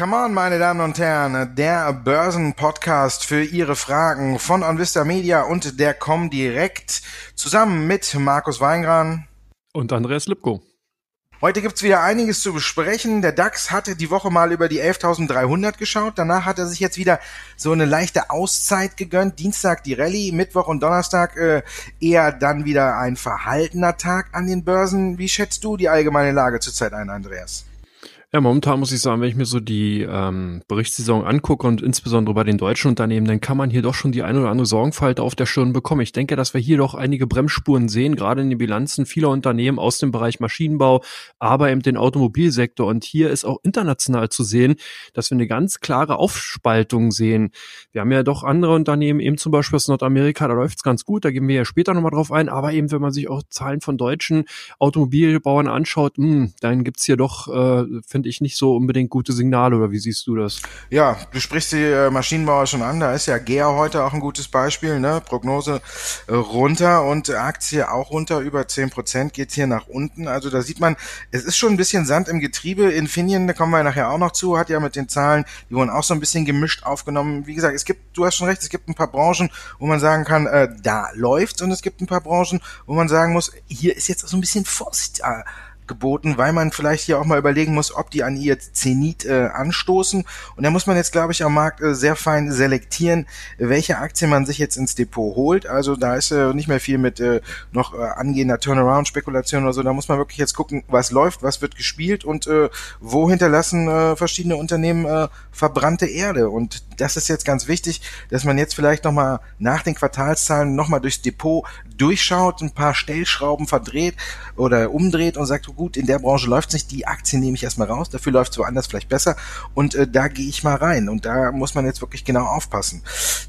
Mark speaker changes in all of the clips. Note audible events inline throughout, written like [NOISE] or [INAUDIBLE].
Speaker 1: Come on, meine Damen und Herren, der Börsenpodcast für Ihre Fragen von OnVista Media und der Comdirect zusammen mit Markus Weingran
Speaker 2: und Andreas Lipko.
Speaker 1: Heute gibt's wieder einiges zu besprechen. Der DAX hatte die Woche mal über die 11.300 geschaut. Danach hat er sich jetzt wieder so eine leichte Auszeit gegönnt. Dienstag die Rallye, Mittwoch und Donnerstag äh, eher dann wieder ein verhaltener Tag an den Börsen. Wie schätzt du die allgemeine Lage zurzeit ein, Andreas?
Speaker 2: Ja, momentan muss ich sagen, wenn ich mir so die ähm, Berichtssaison angucke und insbesondere bei den deutschen Unternehmen, dann kann man hier doch schon die eine oder andere Sorgenfalte auf der Stirn bekommen. Ich denke, dass wir hier doch einige Bremsspuren sehen, gerade in den Bilanzen vieler Unternehmen aus dem Bereich Maschinenbau, aber eben den Automobilsektor. Und hier ist auch international zu sehen, dass wir eine ganz klare Aufspaltung sehen. Wir haben ja doch andere Unternehmen, eben zum Beispiel aus Nordamerika, da läuft's ganz gut, da gehen wir ja später nochmal drauf ein, aber eben, wenn man sich auch Zahlen von deutschen Automobilbauern anschaut, mh, hm, dann gibt's hier doch, äh, finde ich, nicht so unbedingt gute Signale, oder wie siehst du das?
Speaker 1: Ja, du sprichst die äh, Maschinenbauer schon an, da ist ja GEA heute auch ein gutes Beispiel, ne? Prognose äh, runter und Aktie auch runter, über zehn Prozent geht hier nach unten. Also da sieht man, es ist schon ein bisschen Sand im Getriebe. Infineon, da kommen wir nachher auch noch zu, hat ja mit den Zahlen, die wurden auch so ein bisschen gemischt aufgenommen. Wie gesagt, es gibt, du hast schon recht, es gibt ein paar Branchen, wo man sagen kann, äh, da läuft's und es gibt ein paar Branchen, wo man sagen muss, hier ist jetzt so ein bisschen Vorsicht äh, geboten, weil man vielleicht hier auch mal überlegen muss, ob die an ihr Zenit äh, anstoßen. Und da muss man jetzt, glaube ich, am Markt äh, sehr fein selektieren, welche Aktie man sich jetzt ins Depot holt. Also da ist äh, nicht mehr viel mit äh, noch äh, angehender Turnaround-Spekulation oder so. Da muss man wirklich jetzt gucken, was läuft, was wird gespielt und äh, wo hinterlassen äh, verschiedene Unternehmen äh, verbrannte Erde. Und das ist jetzt ganz wichtig, dass man jetzt vielleicht nochmal nach den Quartalszahlen nochmal durchs Depot durchschaut, ein paar Stellschrauben verdreht oder umdreht und sagt, gut, in der Branche läuft nicht, die Aktie nehme ich erstmal raus, dafür läuft es woanders vielleicht besser und äh, da gehe ich mal rein und da muss man jetzt wirklich genau aufpassen.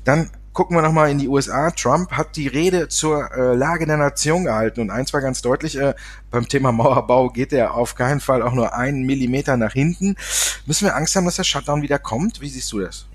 Speaker 1: Dann gucken wir nochmal in die USA. Trump hat die Rede zur äh, Lage der Nation gehalten und eins war ganz deutlich, äh, beim Thema [LAUGHS] Mauerbau geht er auf keinen Fall auch nur einen Millimeter nach hinten. Müssen wir Angst haben, dass der Shutdown wieder kommt? Wie siehst du das?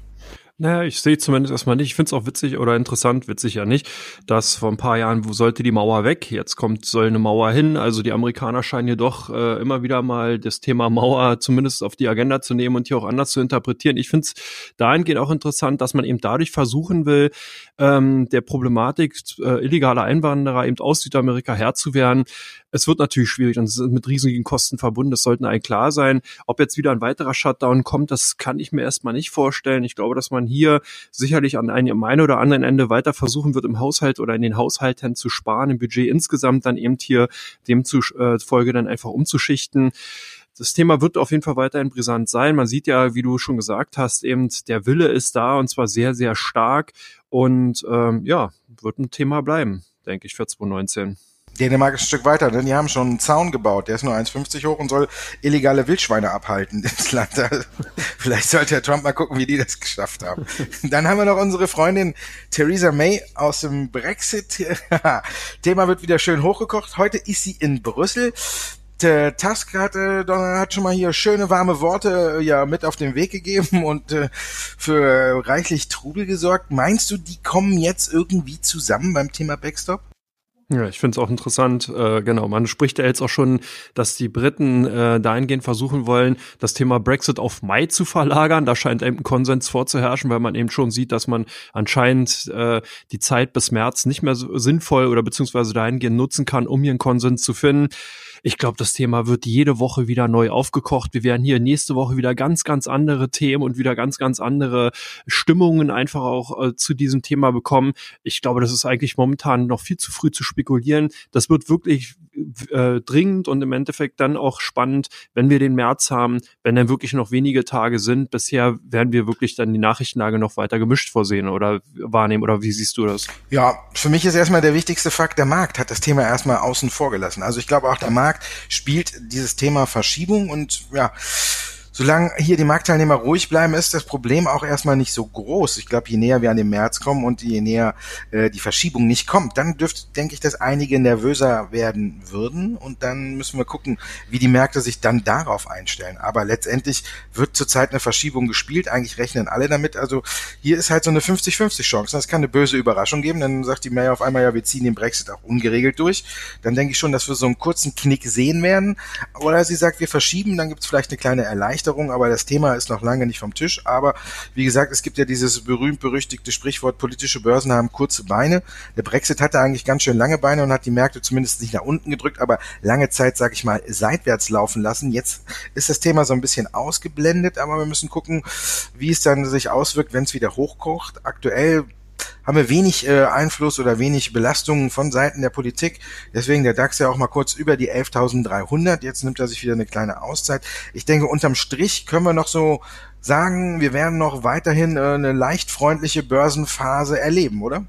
Speaker 2: Naja, ich sehe zumindest erstmal nicht. Ich finde es auch witzig oder interessant, witzig ja nicht, dass vor ein paar Jahren, wo sollte die Mauer weg? Jetzt kommt, soll eine Mauer hin. Also die Amerikaner scheinen jedoch äh, immer wieder mal das Thema Mauer zumindest auf die Agenda zu nehmen und hier auch anders zu interpretieren. Ich finde es dahingehend auch interessant, dass man eben dadurch versuchen will, ähm, der Problematik äh, illegaler Einwanderer eben aus Südamerika Herr zu werden. Es wird natürlich schwierig und es ist mit riesigen Kosten verbunden. Das sollten eigentlich klar sein. Ob jetzt wieder ein weiterer Shutdown kommt, das kann ich mir erstmal nicht vorstellen. Ich glaube, dass man hier sicherlich an einem einen oder anderen Ende weiter versuchen wird, im Haushalt oder in den Haushalten zu sparen, im Budget insgesamt dann eben hier demzufolge dann einfach umzuschichten das Thema wird auf jeden Fall weiterhin brisant sein. Man sieht ja, wie du schon gesagt hast, eben der Wille ist da und zwar sehr, sehr stark und ähm, ja, wird ein Thema bleiben, denke ich, für 2019.
Speaker 1: Dänemark ist ein Stück weiter, denn die haben schon einen Zaun gebaut. Der ist nur 1,50 hoch und soll illegale Wildschweine abhalten [LAUGHS] ins Land. Vielleicht sollte Herr Trump mal gucken, wie die das geschafft haben. [LAUGHS] Dann haben wir noch unsere Freundin Theresa May aus dem Brexit. [LAUGHS] Thema wird wieder schön hochgekocht. Heute ist sie in Brüssel. Der Tusk hat, äh, hat schon mal hier schöne warme Worte äh, ja mit auf den Weg gegeben und äh, für reichlich Trubel gesorgt. Meinst du, die kommen jetzt irgendwie zusammen beim Thema Backstop?
Speaker 2: Ja, ich finde es auch interessant. Äh, genau, man spricht ja jetzt auch schon, dass die Briten äh, dahingehend versuchen wollen, das Thema Brexit auf Mai zu verlagern. Da scheint eben Konsens vorzuherrschen, weil man eben schon sieht, dass man anscheinend äh, die Zeit bis März nicht mehr so sinnvoll oder beziehungsweise dahingehend nutzen kann, um hier einen Konsens zu finden. Ich glaube, das Thema wird jede Woche wieder neu aufgekocht. Wir werden hier nächste Woche wieder ganz, ganz andere Themen und wieder ganz, ganz andere Stimmungen einfach auch äh, zu diesem Thema bekommen. Ich glaube, das ist eigentlich momentan noch viel zu früh zu spekulieren. Das wird wirklich äh, dringend und im Endeffekt dann auch spannend, wenn wir den März haben, wenn dann wirklich noch wenige Tage sind. Bisher werden wir wirklich dann die Nachrichtenlage noch weiter gemischt vorsehen oder wahrnehmen oder wie siehst du das?
Speaker 1: Ja, für mich ist erstmal der wichtigste Fakt, der Markt hat das Thema erstmal außen vor gelassen. Also ich glaube auch der Markt spielt dieses Thema Verschiebung und ja, solange hier die Marktteilnehmer ruhig bleiben, ist das Problem auch erstmal nicht so groß. Ich glaube, je näher wir an den März kommen und je näher äh, die Verschiebung nicht kommt, dann dürfte, denke ich, dass einige nervöser werden würden und dann müssen wir gucken, wie die Märkte sich dann darauf einstellen. Aber letztendlich wird zurzeit eine Verschiebung gespielt. Eigentlich rechnen alle damit. Also hier ist halt so eine 50-50 Chance. Das kann eine böse Überraschung geben. Dann sagt die Mayor auf einmal, ja, wir ziehen den Brexit auch ungeregelt durch. Dann denke ich schon, dass wir so einen kurzen Knick sehen werden. Oder sie sagt, wir verschieben, dann gibt es vielleicht eine kleine Erleichterung Erleichterung, aber das Thema ist noch lange nicht vom Tisch. Aber wie gesagt, es gibt ja dieses berühmt-berüchtigte Sprichwort, politische Börsen haben kurze Beine. Der Brexit hatte eigentlich ganz schön lange Beine und hat die Märkte zumindest nicht nach unten gedrückt, aber lange Zeit, sage ich mal, seitwärts laufen lassen. Jetzt ist das Thema so ein bisschen ausgeblendet, aber wir müssen gucken, wie es dann sich auswirkt, wenn es wieder hochkocht. Aktuell haben wir wenig äh, Einfluss oder wenig Belastungen von Seiten der Politik. Deswegen der DAX ja auch mal kurz über die 11.300. Jetzt nimmt er sich wieder eine kleine Auszeit. Ich denke, unterm Strich können wir noch so sagen, wir werden noch weiterhin äh, eine leicht freundliche Börsenphase erleben, oder?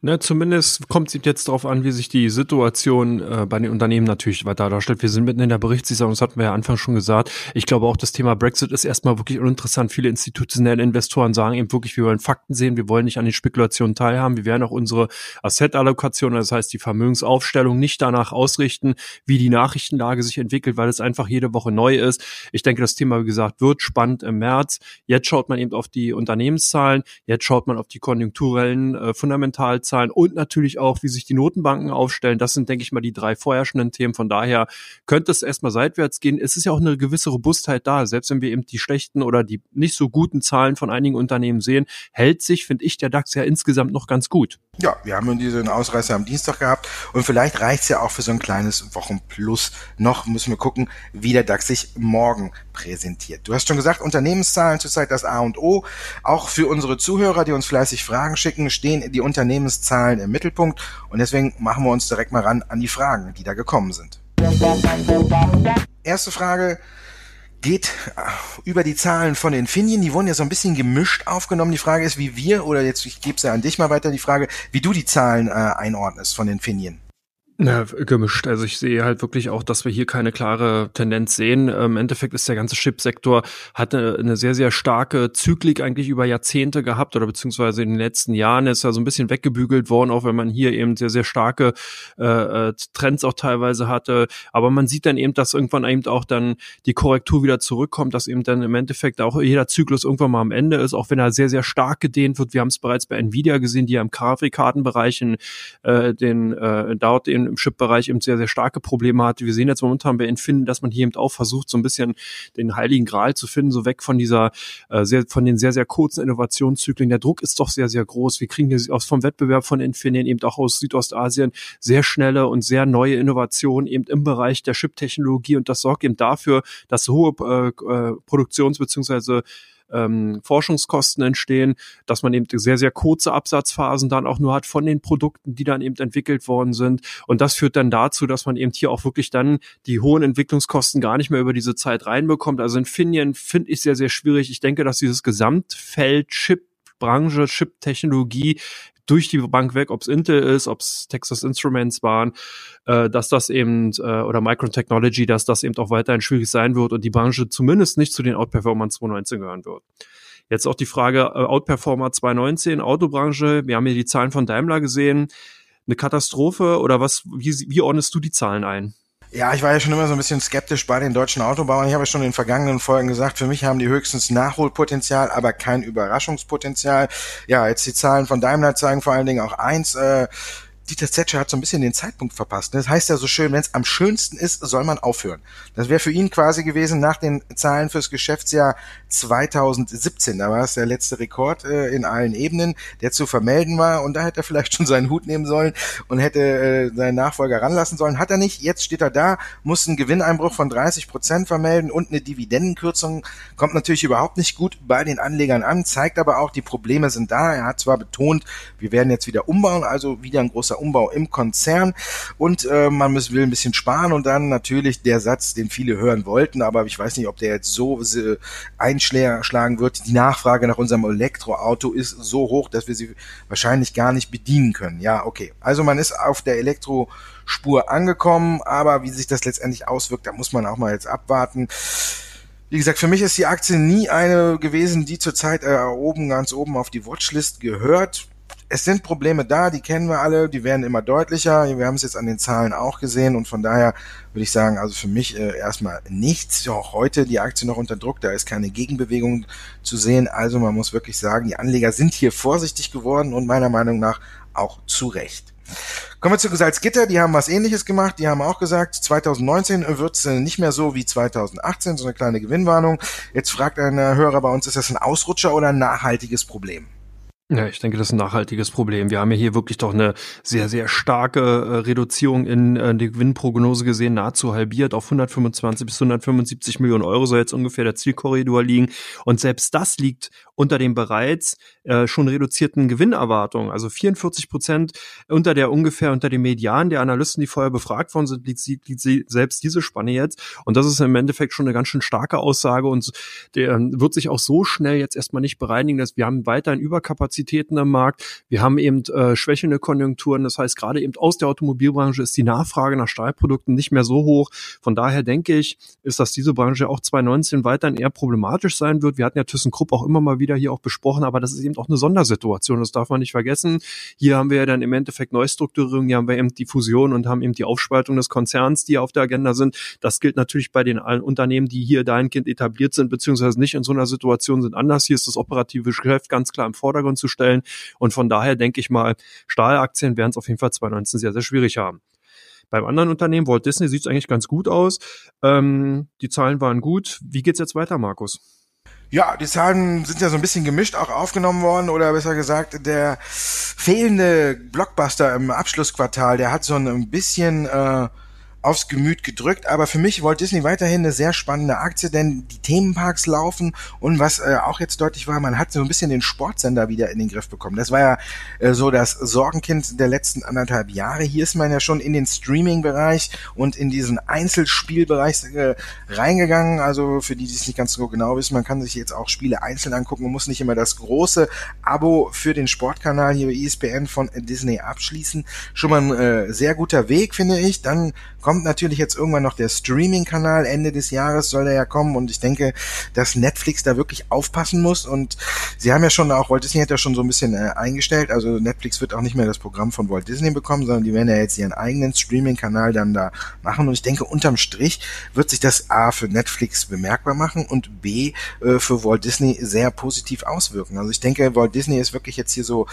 Speaker 2: Na, zumindest kommt es jetzt darauf an, wie sich die Situation äh, bei den Unternehmen natürlich weiter darstellt. Wir sind mitten in der Berichtssaison, das hatten wir ja Anfang schon gesagt. Ich glaube auch, das Thema Brexit ist erstmal wirklich uninteressant. Viele institutionelle Investoren sagen eben wirklich, wir wollen Fakten sehen, wir wollen nicht an den Spekulationen teilhaben. Wir werden auch unsere Asset-Allokation, das heißt die Vermögensaufstellung, nicht danach ausrichten, wie die Nachrichtenlage sich entwickelt, weil es einfach jede Woche neu ist. Ich denke, das Thema, wie gesagt, wird spannend im März. Jetzt schaut man eben auf die Unternehmenszahlen, jetzt schaut man auf die konjunkturellen äh, Fundamentalzahlen Zahlen und natürlich auch, wie sich die Notenbanken aufstellen. Das sind, denke ich mal, die drei vorherrschenden Themen. Von daher könnte es erstmal seitwärts gehen. Es ist ja auch eine gewisse Robustheit da. Selbst wenn wir eben die schlechten oder die nicht so guten Zahlen von einigen Unternehmen sehen, hält sich, finde ich, der DAX ja insgesamt noch ganz gut.
Speaker 1: Ja, wir haben diesen Ausreißer am Dienstag gehabt und vielleicht reicht's ja auch für so ein kleines Wochenplus. Noch müssen wir gucken, wie der DAX sich morgen präsentiert. Du hast schon gesagt, Unternehmenszahlen zurzeit das A und O. Auch für unsere Zuhörer, die uns fleißig Fragen schicken, stehen die Unternehmenszahlen im Mittelpunkt und deswegen machen wir uns direkt mal ran an die Fragen, die da gekommen sind. Erste Frage, geht äh, über die Zahlen von Infineon. Die wurden ja so ein bisschen gemischt aufgenommen. Die Frage ist, wie wir, oder jetzt, ich gebe es ja an dich mal weiter, die Frage, wie du die Zahlen äh, einordnest von Infineon.
Speaker 2: Ja, gemischt. Also ich sehe halt wirklich auch, dass wir hier keine klare Tendenz sehen. Im Endeffekt ist der ganze Chipsektor hat eine, eine, sehr, sehr starke Zyklik eigentlich über Jahrzehnte gehabt oder beziehungsweise in den letzten Jahren ist er so ein bisschen weggebügelt worden, auch wenn man hier eben sehr, sehr starke äh, äh, Trends auch teilweise hatte. Aber man sieht dann eben, dass irgendwann eben auch dann die Korrektur wieder zurückkommt, dass eben dann im Endeffekt auch jeder Zyklus irgendwann mal am Ende ist, auch wenn er sehr, sehr stark gedehnt wird. Wir haben es bereits bei Nvidia gesehen, die ja im Grafikkartenbereich äh, den äh, dort den im Chip-Bereich eben sehr, sehr starke Probleme hat. Wir sehen jetzt momentan bei Infineon, dass man hier eben auch versucht, so ein bisschen den heiligen Gral zu finden, so weg von dieser, äh, sehr, von den sehr, sehr kurzen Innovationszyklen. Der Druck ist doch sehr, sehr groß. Wir kriegen hier aus vom Wettbewerb von Infineon eben auch aus Südostasien sehr schnelle und sehr neue Innovationen eben im Bereich der Chip-Technologie und das sorgt eben dafür, dass hohe äh, äh Produktions- beziehungsweise ähm, Forschungskosten entstehen, dass man eben sehr, sehr kurze Absatzphasen dann auch nur hat von den Produkten, die dann eben entwickelt worden sind. Und das führt dann dazu, dass man eben hier auch wirklich dann die hohen Entwicklungskosten gar nicht mehr über diese Zeit reinbekommt. Also Infineon finde ich sehr, sehr schwierig. Ich denke, dass dieses Gesamtfeld Chip Branche, Chip-Technologie durch die Bank weg, ob es Intel ist, ob es Texas Instruments waren, äh, dass das eben äh, oder Micron Technology, dass das eben auch weiterhin schwierig sein wird und die Branche zumindest nicht zu den Outperformern 2019 gehören wird. Jetzt auch die Frage äh, Outperformer 2019, Autobranche. Wir haben hier die Zahlen von Daimler gesehen. Eine Katastrophe oder was? Wie, wie ordnest du die Zahlen ein?
Speaker 1: Ja, ich war ja schon immer so ein bisschen skeptisch bei den deutschen Autobauern. Ich habe schon in den vergangenen Folgen gesagt, für mich haben die höchstens Nachholpotenzial, aber kein Überraschungspotenzial. Ja, jetzt die Zahlen von Daimler zeigen vor allen Dingen auch eins. Äh, Dieter Zetscher hat so ein bisschen den Zeitpunkt verpasst. Das heißt ja so schön, wenn es am schönsten ist, soll man aufhören. Das wäre für ihn quasi gewesen nach den Zahlen fürs Geschäftsjahr 2017. Da war es der letzte Rekord äh, in allen Ebenen, der zu vermelden war. Und da hätte er vielleicht schon seinen Hut nehmen sollen und hätte äh, seinen Nachfolger ranlassen sollen. Hat er nicht. Jetzt steht er da, muss einen Gewinneinbruch von 30 Prozent vermelden und eine Dividendenkürzung. Kommt natürlich überhaupt nicht gut bei den Anlegern an, zeigt aber auch, die Probleme sind da. Er hat zwar betont, wir werden jetzt wieder umbauen, also wieder ein großer Umbau im Konzern und äh, man will ein bisschen sparen und dann natürlich der Satz, den viele hören wollten, aber ich weiß nicht, ob der jetzt so äh, einschlagen wird. Die Nachfrage nach unserem Elektroauto ist so hoch, dass wir sie wahrscheinlich gar nicht bedienen können. Ja, okay. Also man ist auf der Elektrospur angekommen, aber wie sich das letztendlich auswirkt, da muss man auch mal jetzt abwarten. Wie gesagt, für mich ist die Aktie nie eine gewesen, die zurzeit äh, oben, ganz oben auf die Watchlist gehört. Es sind Probleme da, die kennen wir alle, die werden immer deutlicher. Wir haben es jetzt an den Zahlen auch gesehen und von daher würde ich sagen, also für mich äh, erstmal nichts. Auch heute die Aktie noch unter Druck, da ist keine Gegenbewegung zu sehen. Also man muss wirklich sagen, die Anleger sind hier vorsichtig geworden und meiner Meinung nach auch zu Recht. Kommen wir zu Salzgitter, die haben was ähnliches gemacht, die haben auch gesagt, 2019 wird es nicht mehr so wie 2018, so eine kleine Gewinnwarnung. Jetzt fragt ein Hörer bei uns, ist das ein Ausrutscher oder ein nachhaltiges Problem?
Speaker 2: Ja, ich denke, das ist ein nachhaltiges Problem. Wir haben ja hier wirklich doch eine sehr, sehr starke äh, Reduzierung in äh, der Gewinnprognose gesehen, nahezu halbiert auf 125 bis 175 Millionen Euro soll jetzt ungefähr der Zielkorridor liegen. Und selbst das liegt unter den bereits äh, schon reduzierten Gewinnerwartungen. Also 44 Prozent unter der ungefähr unter dem Median der Analysten, die vorher befragt worden sind, liegt, liegt, liegt selbst diese Spanne jetzt. Und das ist im Endeffekt schon eine ganz schön starke Aussage und der ähm, wird sich auch so schnell jetzt erstmal nicht bereinigen, dass wir haben weiterhin Überkapazität Kapazitäten am Markt. Wir haben eben äh, schwächende Konjunkturen. Das heißt, gerade eben aus der Automobilbranche ist die Nachfrage nach Stahlprodukten nicht mehr so hoch. Von daher denke ich, ist, dass diese Branche auch 2019 weiterhin eher problematisch sein wird. Wir hatten ja ThyssenKrupp auch immer mal wieder hier auch besprochen, aber das ist eben auch eine Sondersituation. Das darf man nicht vergessen. Hier haben wir ja dann im Endeffekt Neustrukturierung, hier haben wir eben die Fusion und haben eben die Aufspaltung des Konzerns, die auf der Agenda sind. Das gilt natürlich bei den allen Unternehmen, die hier dahingehend etabliert sind, beziehungsweise nicht in so einer Situation sind anders. Hier ist das operative Geschäft ganz klar im Vordergrund zu stellen. Und von daher denke ich mal, Stahlaktien werden es auf jeden Fall 2019 sehr, sehr schwierig haben. Beim anderen Unternehmen, Walt Disney, sieht es eigentlich ganz gut aus. Ähm, die Zahlen waren gut. Wie geht's jetzt weiter, Markus?
Speaker 1: Ja, die Zahlen sind ja so ein bisschen gemischt auch aufgenommen worden oder besser gesagt, der fehlende Blockbuster im Abschlussquartal, der hat so ein bisschen äh, aufs Gemüt gedrückt. Aber für mich Walt Disney weiterhin eine sehr spannende Aktie, denn die Themenparks laufen und was äh, auch jetzt deutlich war, man hat so ein bisschen den Sportsender wieder in den Griff bekommen. Das war ja äh, so das Sorgenkind der letzten anderthalb Jahre. Hier ist man ja schon in den Streaming-Bereich und in diesen Einzelspielbereich äh, reingegangen. Also für die, die es nicht ganz so genau wissen, man kann sich jetzt auch Spiele einzeln angucken und muss nicht immer das große Abo für den Sportkanal hier bei ESPN von Disney abschließen. Schon mal ein äh, sehr guter Weg, finde ich. Dann kommt natürlich jetzt irgendwann noch der Streaming-Kanal. Ende des Jahres soll der ja kommen und ich denke, dass Netflix da wirklich aufpassen muss und sie haben ja schon auch, Walt Disney hat ja schon so ein bisschen äh, eingestellt, also Netflix wird auch nicht mehr das Programm von Walt Disney bekommen, sondern die werden ja jetzt ihren eigenen Streaming-Kanal dann da machen und ich denke, unterm Strich wird sich das A für Netflix bemerkbar machen und B äh, für Walt Disney sehr positiv auswirken. Also ich denke, Walt Disney ist wirklich jetzt hier so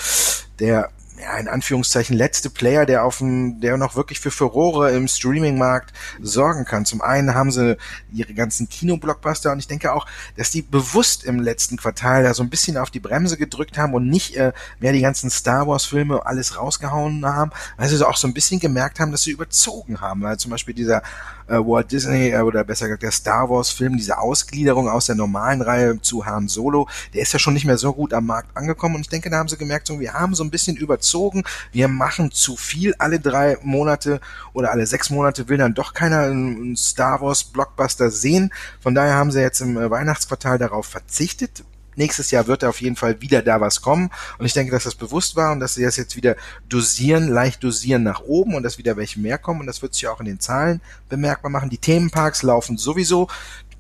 Speaker 1: der ja, in Anführungszeichen letzte Player, der auf dem, der noch wirklich für Furore im Streaming-Markt sorgen kann. Zum einen haben sie ihre ganzen Kinoblockbuster und ich denke auch, dass die bewusst im letzten Quartal da so ein bisschen auf die Bremse gedrückt haben und nicht äh, mehr die ganzen Star Wars-Filme alles rausgehauen haben, weil sie auch so ein bisschen gemerkt haben, dass sie überzogen haben. Weil zum Beispiel dieser äh, Walt Disney äh, oder besser gesagt der Star Wars Film, diese Ausgliederung aus der normalen Reihe zu Han Solo, der ist ja schon nicht mehr so gut am Markt angekommen und ich denke, da haben sie gemerkt, so, wir haben so ein bisschen überzogen, wir machen zu viel alle drei Monate oder alle sechs Monate will dann doch keiner einen Star Wars Blockbuster sehen. Von daher haben sie jetzt im äh, Weihnachtsquartal darauf verzichtet, nächstes Jahr wird da auf jeden Fall wieder da was kommen. Und ich denke, dass das bewusst war und dass sie das jetzt wieder dosieren, leicht dosieren nach oben und dass wieder welche mehr kommen. Und das wird sich auch in den Zahlen bemerkbar machen. Die Themenparks laufen sowieso.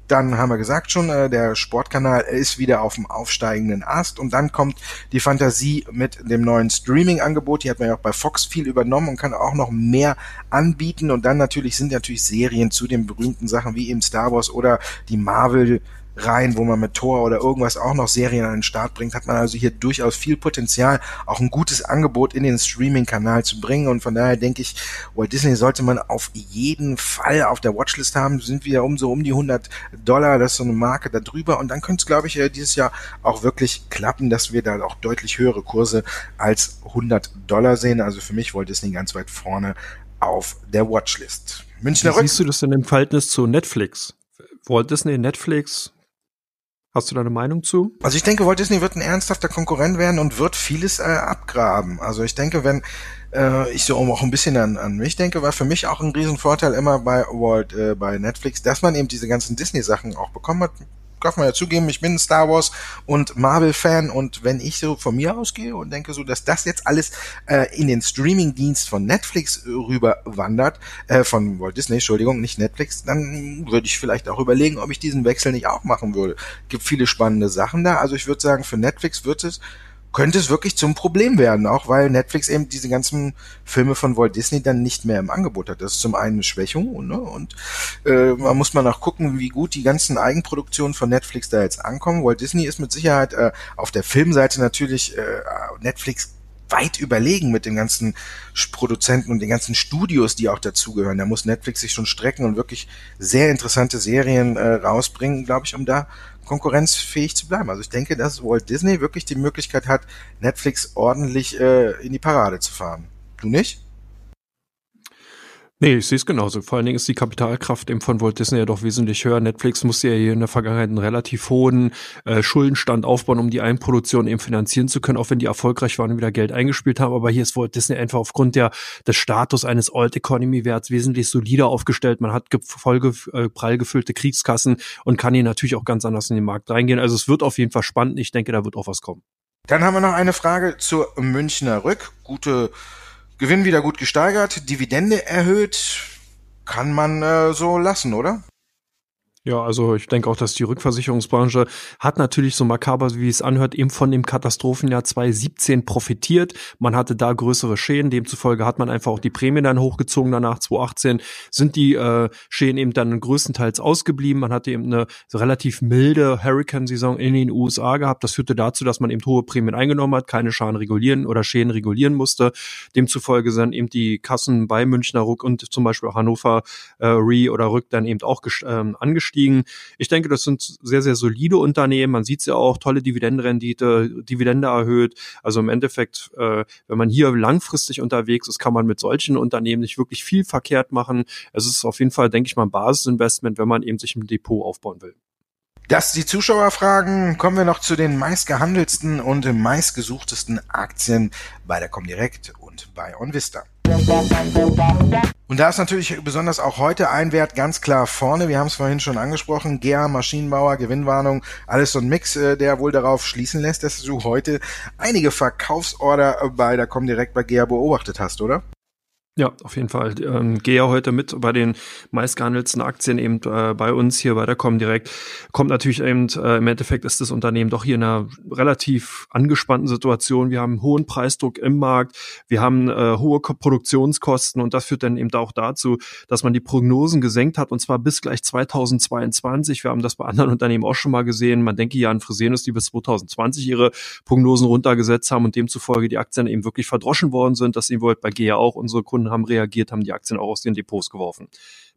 Speaker 1: Dann haben wir gesagt schon, äh, der Sportkanal ist wieder auf dem aufsteigenden Ast und dann kommt die Fantasie mit dem neuen Streaming-Angebot. Die hat man ja auch bei Fox viel übernommen und kann auch noch mehr anbieten. Und dann natürlich sind natürlich Serien zu den berühmten Sachen wie eben Star Wars oder die Marvel rein, wo man mit Tor oder irgendwas auch noch Serien an den Start bringt, hat man also hier durchaus viel Potenzial, auch ein gutes Angebot in den Streaming-Kanal zu bringen. Und von daher denke ich, Walt Disney sollte man auf jeden Fall auf der Watchlist haben. Sind wir um so um die 100 Dollar, das ist so eine Marke da drüber. Und dann könnte es, glaube ich, dieses Jahr auch wirklich klappen, dass wir da auch deutlich höhere Kurse als 100 Dollar sehen. Also für mich Walt Disney ganz weit vorne auf der Watchlist.
Speaker 2: Münchner Wie siehst du das denn im Verhältnis zu Netflix? Walt Disney, Netflix, Hast du da Meinung zu?
Speaker 1: Also ich denke, Walt Disney wird ein ernsthafter Konkurrent werden und wird vieles äh, abgraben. Also ich denke, wenn äh, ich so auch ein bisschen an, an mich denke, war für mich auch ein Riesenvorteil immer bei Walt, äh, bei Netflix, dass man eben diese ganzen Disney-Sachen auch bekommen hat darf man ja zugeben, ich bin Star Wars und Marvel-Fan und wenn ich so von mir ausgehe und denke so, dass das jetzt alles äh, in den Streaming-Dienst von Netflix rüber wandert, äh, von Walt Disney, Entschuldigung, nicht Netflix, dann würde ich vielleicht auch überlegen, ob ich diesen Wechsel nicht auch machen würde. Gibt viele spannende Sachen da. Also ich würde sagen, für Netflix wird es könnte es wirklich zum Problem werden, auch weil Netflix eben diese ganzen Filme von Walt Disney dann nicht mehr im Angebot hat. Das ist zum einen eine Schwächung ne? und äh, man muss mal auch gucken, wie gut die ganzen Eigenproduktionen von Netflix da jetzt ankommen. Walt Disney ist mit Sicherheit äh, auf der Filmseite natürlich äh, Netflix weit überlegen mit den ganzen Produzenten und den ganzen Studios, die auch dazugehören. Da muss Netflix sich schon strecken und wirklich sehr interessante Serien äh, rausbringen, glaube ich, um da konkurrenzfähig zu bleiben. Also ich denke, dass Walt Disney wirklich die Möglichkeit hat, Netflix ordentlich äh, in die Parade zu fahren. Du nicht?
Speaker 2: Nee, ich sehe es genauso. Vor allen Dingen ist die Kapitalkraft eben von Walt Disney ja doch wesentlich höher. Netflix musste ja hier in der Vergangenheit einen relativ hohen äh, Schuldenstand aufbauen, um die Eigenproduktion eben finanzieren zu können, auch wenn die erfolgreich waren und wieder Geld eingespielt haben. Aber hier ist Walt Disney einfach aufgrund der, des Status eines Old Economy Werts wesentlich solider aufgestellt. Man hat voll äh, prall gefüllte Kriegskassen und kann hier natürlich auch ganz anders in den Markt reingehen. Also es wird auf jeden Fall spannend. Ich denke, da wird auch was kommen.
Speaker 1: Dann haben wir noch eine Frage zur Münchner Rück. Gute Gewinn wieder gut gesteigert, Dividende erhöht, kann man äh, so lassen, oder?
Speaker 2: Ja, also ich denke auch, dass die Rückversicherungsbranche hat natürlich so makaber, wie es anhört, eben von dem Katastrophenjahr 2017 profitiert. Man hatte da größere Schäden, demzufolge hat man einfach auch die Prämien dann hochgezogen. Danach 2018 sind die äh, Schäden eben dann größtenteils ausgeblieben. Man hatte eben eine relativ milde Hurricane-Saison in den USA gehabt. Das führte dazu, dass man eben hohe Prämien eingenommen hat, keine Schaden regulieren oder Schäden regulieren musste. Demzufolge sind eben die Kassen bei Münchner Ruck und zum Beispiel auch Hannover äh, Re oder Rück dann eben auch ähm, angestiegen aufgestiegen. Ich denke, das sind sehr, sehr solide Unternehmen. Man sieht es ja auch, tolle Dividendenrendite, Dividende erhöht. Also im Endeffekt, äh, wenn man hier langfristig unterwegs ist, kann man mit solchen Unternehmen nicht wirklich viel verkehrt machen. Es ist auf jeden Fall, denke ich mal, ein Basisinvestment, wenn man eben sich ein Depot aufbauen will.
Speaker 1: Das die Zuschauerfragen. Kommen wir noch zu den meistgehandelsten und meistgesuchtesten Aktien bei der Comdirect und bei OnVista. Und da ist natürlich besonders auch heute ein Wert ganz klar vorne. Wir haben es vorhin schon angesprochen. GEA, Maschinenbauer, Gewinnwarnung, alles so ein Mix, äh, der wohl darauf schließen lässt, dass du heute einige Verkaufsorder bei der Comdirect bei GEA beobachtet hast, oder?
Speaker 2: Ja, auf jeden Fall. Ähm, gehe ja heute mit bei den meistgehandelten Aktien eben äh, bei uns hier bei der Comdirect. Kommt natürlich eben, äh, im Endeffekt ist das Unternehmen doch hier in einer relativ angespannten Situation. Wir haben hohen Preisdruck im Markt, wir haben äh, hohe Produktionskosten und das führt dann eben auch dazu, dass man die Prognosen gesenkt hat und zwar bis gleich 2022. Wir haben das bei anderen Unternehmen auch schon mal gesehen. Man denke ja an Fresenius, die bis 2020 ihre Prognosen runtergesetzt haben und demzufolge die Aktien eben wirklich verdroschen worden sind. Das sehen wir heute bei GEA auch. Unsere Kunden haben reagiert, haben die Aktien auch aus den Depots geworfen.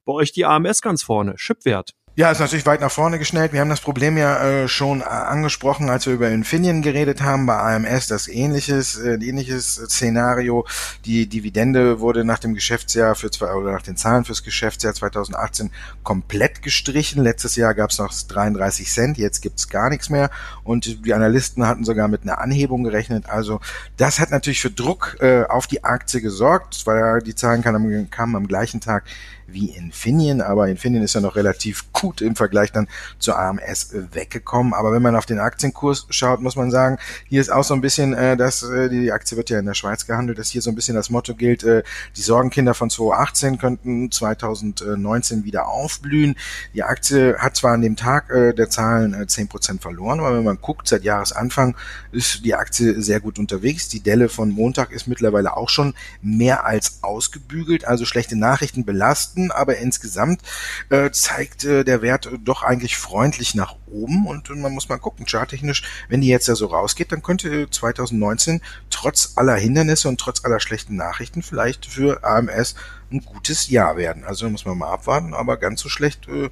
Speaker 2: Bei euch die AMS ganz vorne, Chipwert.
Speaker 1: Ja, ist natürlich weit nach vorne geschnellt. Wir haben das Problem ja äh, schon äh, angesprochen, als wir über Infineon geredet haben. Bei AMS das ähnliches, äh, ähnliches Szenario. Die Dividende wurde nach dem Geschäftsjahr für zwei oder nach den Zahlen fürs Geschäftsjahr 2018 komplett gestrichen. Letztes Jahr gab es noch 33 Cent, jetzt gibt's gar nichts mehr. Und die Analysten hatten sogar mit einer Anhebung gerechnet. Also das hat natürlich für Druck äh, auf die Aktie gesorgt, weil die Zahlen kamen, kamen am gleichen Tag wie Infineon, aber Infineon ist ja noch relativ gut im Vergleich dann zur AMS weggekommen. Aber wenn man auf den Aktienkurs schaut, muss man sagen, hier ist auch so ein bisschen, äh, dass äh, die Aktie wird ja in der Schweiz gehandelt, dass hier so ein bisschen das Motto gilt, äh, die Sorgenkinder von 2018 könnten 2019 wieder aufblühen. Die Aktie hat zwar an dem Tag äh, der Zahlen äh, 10% verloren, aber wenn man guckt, seit Jahresanfang ist die Aktie sehr gut unterwegs. Die Delle von Montag ist mittlerweile auch schon mehr als ausgebügelt, also schlechte Nachrichten belasten Kosten, aber insgesamt äh, zeigt äh, der Wert doch eigentlich freundlich nach oben und man muss mal gucken, charttechnisch, wenn die jetzt ja so rausgeht, dann könnte 2019 trotz aller Hindernisse und trotz aller schlechten Nachrichten vielleicht für AMS ein gutes Jahr werden. Also muss man mal abwarten, aber ganz so schlecht, äh,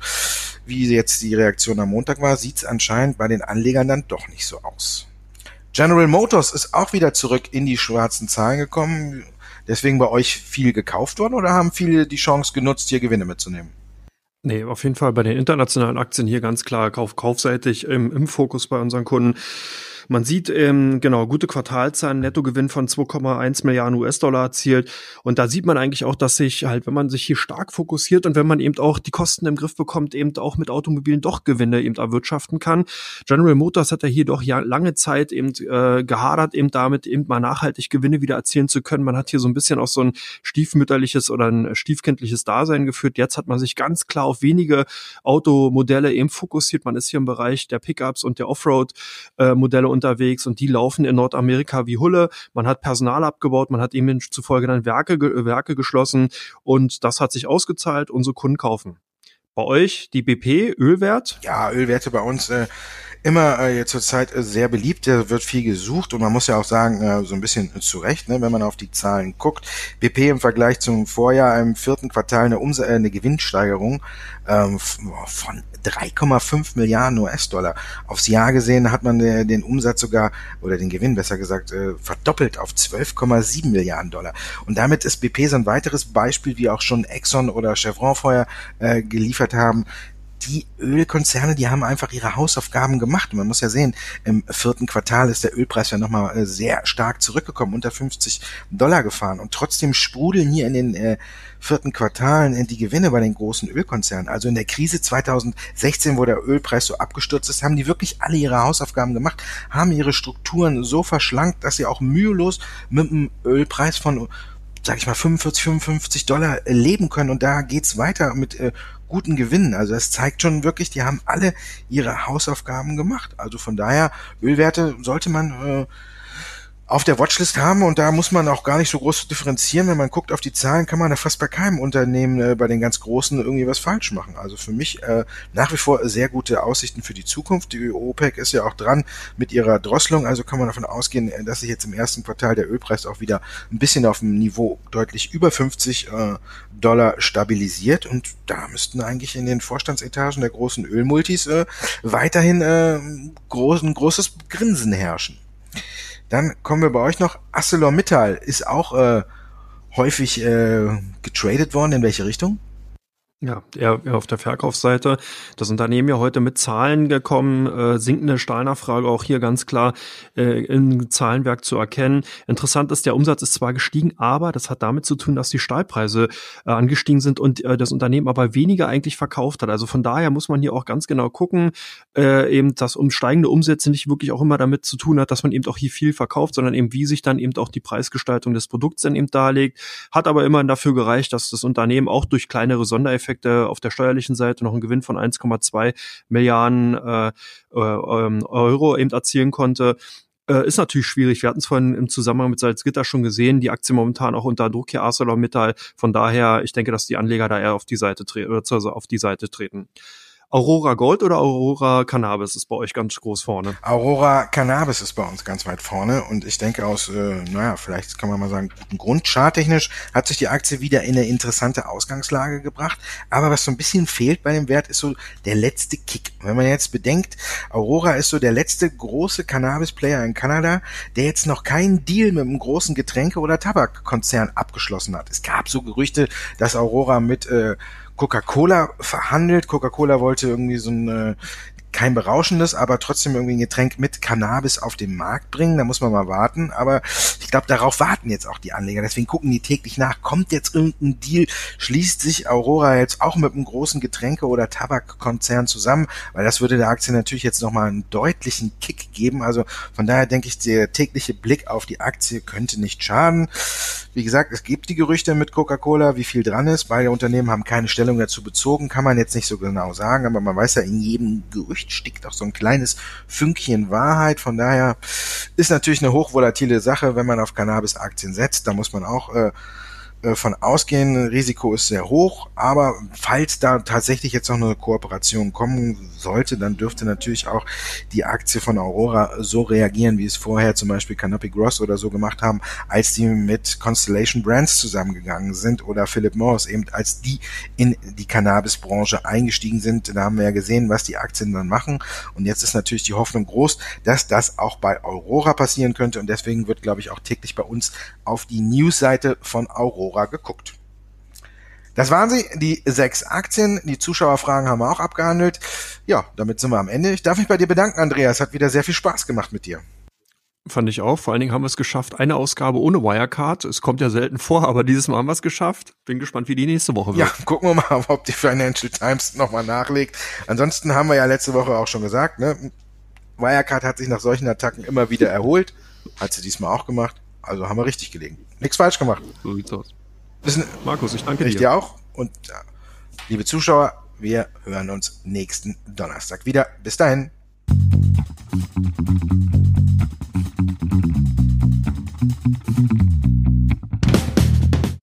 Speaker 1: wie jetzt die Reaktion am Montag war, sieht es anscheinend bei den Anlegern dann doch nicht so aus. General Motors ist auch wieder zurück in die schwarzen Zahlen gekommen deswegen bei euch viel gekauft worden oder haben viele die Chance genutzt, hier Gewinne mitzunehmen?
Speaker 2: Nee, auf jeden Fall bei den internationalen Aktien hier ganz klar kauf kaufseitig im, im Fokus bei unseren Kunden. Man sieht, ähm, genau, gute Quartalzahlen, Nettogewinn von 2,1 Milliarden US-Dollar erzielt. Und da sieht man eigentlich auch, dass sich halt, wenn man sich hier stark fokussiert und wenn man eben auch die Kosten im Griff bekommt, eben auch mit Automobilen doch Gewinne eben erwirtschaften kann. General Motors hat ja hier doch ja lange Zeit eben äh, gehadert, eben damit eben mal nachhaltig Gewinne wieder erzielen zu können. Man hat hier so ein bisschen auch so ein stiefmütterliches oder ein stiefkindliches Dasein geführt. Jetzt hat man sich ganz klar auf wenige Automodelle eben fokussiert. Man ist hier im Bereich der Pickups und der Offroad-Modelle unterwegs und die laufen in Nordamerika wie Hulle. Man hat Personal abgebaut, man hat eben zufolge dann Werke, Werke geschlossen und das hat sich ausgezahlt. Unsere Kunden kaufen. Bei euch die BP, Ölwert?
Speaker 1: Ja, Ölwerte bei uns äh, immer äh, zurzeit äh, sehr beliebt, der wird viel gesucht und man muss ja auch sagen, äh, so ein bisschen zu Recht, ne, wenn man auf die Zahlen guckt. BP im Vergleich zum Vorjahr im vierten Quartal eine, Ums äh, eine Gewinnsteigerung ähm, von 3,5 Milliarden US-Dollar. Aufs Jahr gesehen hat man äh, den Umsatz sogar, oder den Gewinn besser gesagt, äh, verdoppelt auf 12,7 Milliarden Dollar. Und damit ist BP so ein weiteres Beispiel, wie auch schon Exxon oder Chevron vorher äh, geliefert haben, die Ölkonzerne, die haben einfach ihre Hausaufgaben gemacht. Und man muss ja sehen, im vierten Quartal ist der Ölpreis ja nochmal äh, sehr stark zurückgekommen, unter 50 Dollar gefahren. Und trotzdem sprudeln hier in den äh, vierten Quartalen äh, die Gewinne bei den großen Ölkonzernen. Also in der Krise 2016, wo der Ölpreis so abgestürzt ist, haben die wirklich alle ihre Hausaufgaben gemacht, haben ihre Strukturen so verschlankt, dass sie auch mühelos mit einem Ölpreis von sag ich mal, 45, 55 Dollar leben können. Und da geht's weiter mit äh, guten Gewinnen. Also das zeigt schon wirklich, die haben alle ihre Hausaufgaben gemacht. Also von daher, Ölwerte sollte man äh, auf der Watchlist haben und da muss man auch gar nicht so groß differenzieren. Wenn man guckt auf die Zahlen, kann man da fast bei keinem Unternehmen äh, bei den ganz Großen irgendwie was falsch machen. Also für mich äh, nach wie vor sehr gute Aussichten für die Zukunft. Die OPEC ist ja auch dran mit ihrer Drosselung, also kann man davon ausgehen, äh, dass sich jetzt im ersten Quartal der Ölpreis auch wieder ein bisschen auf dem Niveau deutlich über 50 äh, Dollar stabilisiert und da müssten eigentlich in den Vorstandsetagen der großen Ölmultis äh, weiterhin äh, groß, ein großes Grinsen herrschen. Dann kommen wir bei euch noch. ArcelorMittal ist auch äh, häufig äh, getradet worden. In welche Richtung?
Speaker 2: Ja, eher auf der Verkaufsseite. Das Unternehmen ja heute mit Zahlen gekommen, äh, sinkende Stahlnachfrage auch hier ganz klar äh, im Zahlenwerk zu erkennen. Interessant ist, der Umsatz ist zwar gestiegen, aber das hat damit zu tun, dass die Stahlpreise äh, angestiegen sind und äh, das Unternehmen aber weniger eigentlich verkauft hat. Also von daher muss man hier auch ganz genau gucken, äh, eben, dass um steigende Umsätze nicht wirklich auch immer damit zu tun hat, dass man eben auch hier viel verkauft, sondern eben wie sich dann eben auch die Preisgestaltung des Produkts dann eben darlegt. Hat aber immerhin dafür gereicht, dass das Unternehmen auch durch kleinere Sondereffekte Effekte auf der steuerlichen Seite noch einen Gewinn von 1,2 Milliarden äh, äh, ähm, Euro eben erzielen konnte äh, ist natürlich schwierig. Wir hatten es vorhin im Zusammenhang mit Salzgitter schon gesehen, die Aktie momentan auch unter Druck hier ArcelorMittal. Von daher, ich denke, dass die Anleger da eher auf die Seite treten oder auf die Seite treten. Aurora Gold oder Aurora Cannabis ist bei euch ganz groß vorne?
Speaker 1: Aurora Cannabis ist bei uns ganz weit vorne und ich denke aus, äh, naja, vielleicht kann man mal sagen, guten Grund. Charttechnisch hat sich die Aktie wieder in eine interessante Ausgangslage gebracht, aber was so ein bisschen fehlt bei dem Wert ist so der letzte Kick. Wenn man jetzt bedenkt, Aurora ist so der letzte große Cannabis-Player in Kanada, der jetzt noch keinen Deal mit einem großen Getränke- oder Tabakkonzern abgeschlossen hat. Es gab so Gerüchte, dass Aurora mit äh, Coca-Cola verhandelt. Coca-Cola wollte irgendwie so ein äh, kein berauschendes, aber trotzdem irgendwie ein Getränk mit Cannabis auf den Markt bringen. Da muss man mal warten. Aber ich glaube, darauf warten jetzt auch die Anleger. Deswegen gucken die täglich nach. Kommt jetzt irgendein Deal? Schließt sich Aurora jetzt auch mit einem großen Getränke- oder Tabakkonzern zusammen? Weil das würde der Aktie natürlich jetzt nochmal einen deutlichen Kick geben. Also von daher denke ich, der tägliche Blick auf die Aktie könnte nicht schaden. Wie gesagt, es gibt die Gerüchte mit Coca-Cola, wie viel dran ist. Beide Unternehmen haben keine Stellung dazu bezogen, kann man jetzt nicht so genau sagen, aber man weiß ja, in jedem Gerücht steckt auch so ein kleines Fünkchen Wahrheit. Von daher ist natürlich eine hochvolatile Sache, wenn man auf Cannabis-Aktien setzt. Da muss man auch äh, von ausgehen. Risiko ist sehr hoch, aber falls da tatsächlich jetzt noch eine Kooperation kommen sollte, dann dürfte natürlich auch die Aktie von Aurora so reagieren, wie es vorher zum Beispiel Canopy Gross oder so gemacht haben, als die mit Constellation Brands zusammengegangen sind oder Philip Morris eben als die in die Cannabis-Branche eingestiegen sind. Da haben wir ja gesehen, was die Aktien dann machen. Und jetzt ist natürlich die Hoffnung groß, dass das auch bei Aurora passieren könnte. Und deswegen wird, glaube ich, auch täglich bei uns auf die Newsseite von Aurora Aurora geguckt. Das waren sie, die sechs Aktien. Die Zuschauerfragen haben wir auch abgehandelt. Ja, damit sind wir am Ende. Ich darf mich bei dir bedanken, Andreas. Hat wieder sehr viel Spaß gemacht mit dir.
Speaker 2: Fand ich auch. Vor allen Dingen haben wir es geschafft, eine Ausgabe ohne Wirecard. Es kommt ja selten vor, aber dieses Mal haben wir es geschafft. Bin gespannt, wie die nächste Woche wird.
Speaker 1: Ja, gucken wir mal, [LAUGHS] ob die Financial Times nochmal nachlegt. Ansonsten haben wir ja letzte Woche auch schon gesagt, ne? Wirecard hat sich nach solchen Attacken immer wieder erholt. Hat sie diesmal auch gemacht. Also haben wir richtig gelegen. Nichts falsch gemacht.
Speaker 2: So sieht's aus. Markus, ich danke dir.
Speaker 1: Ich
Speaker 2: dir
Speaker 1: auch. Und liebe Zuschauer, wir hören uns nächsten Donnerstag wieder. Bis dahin.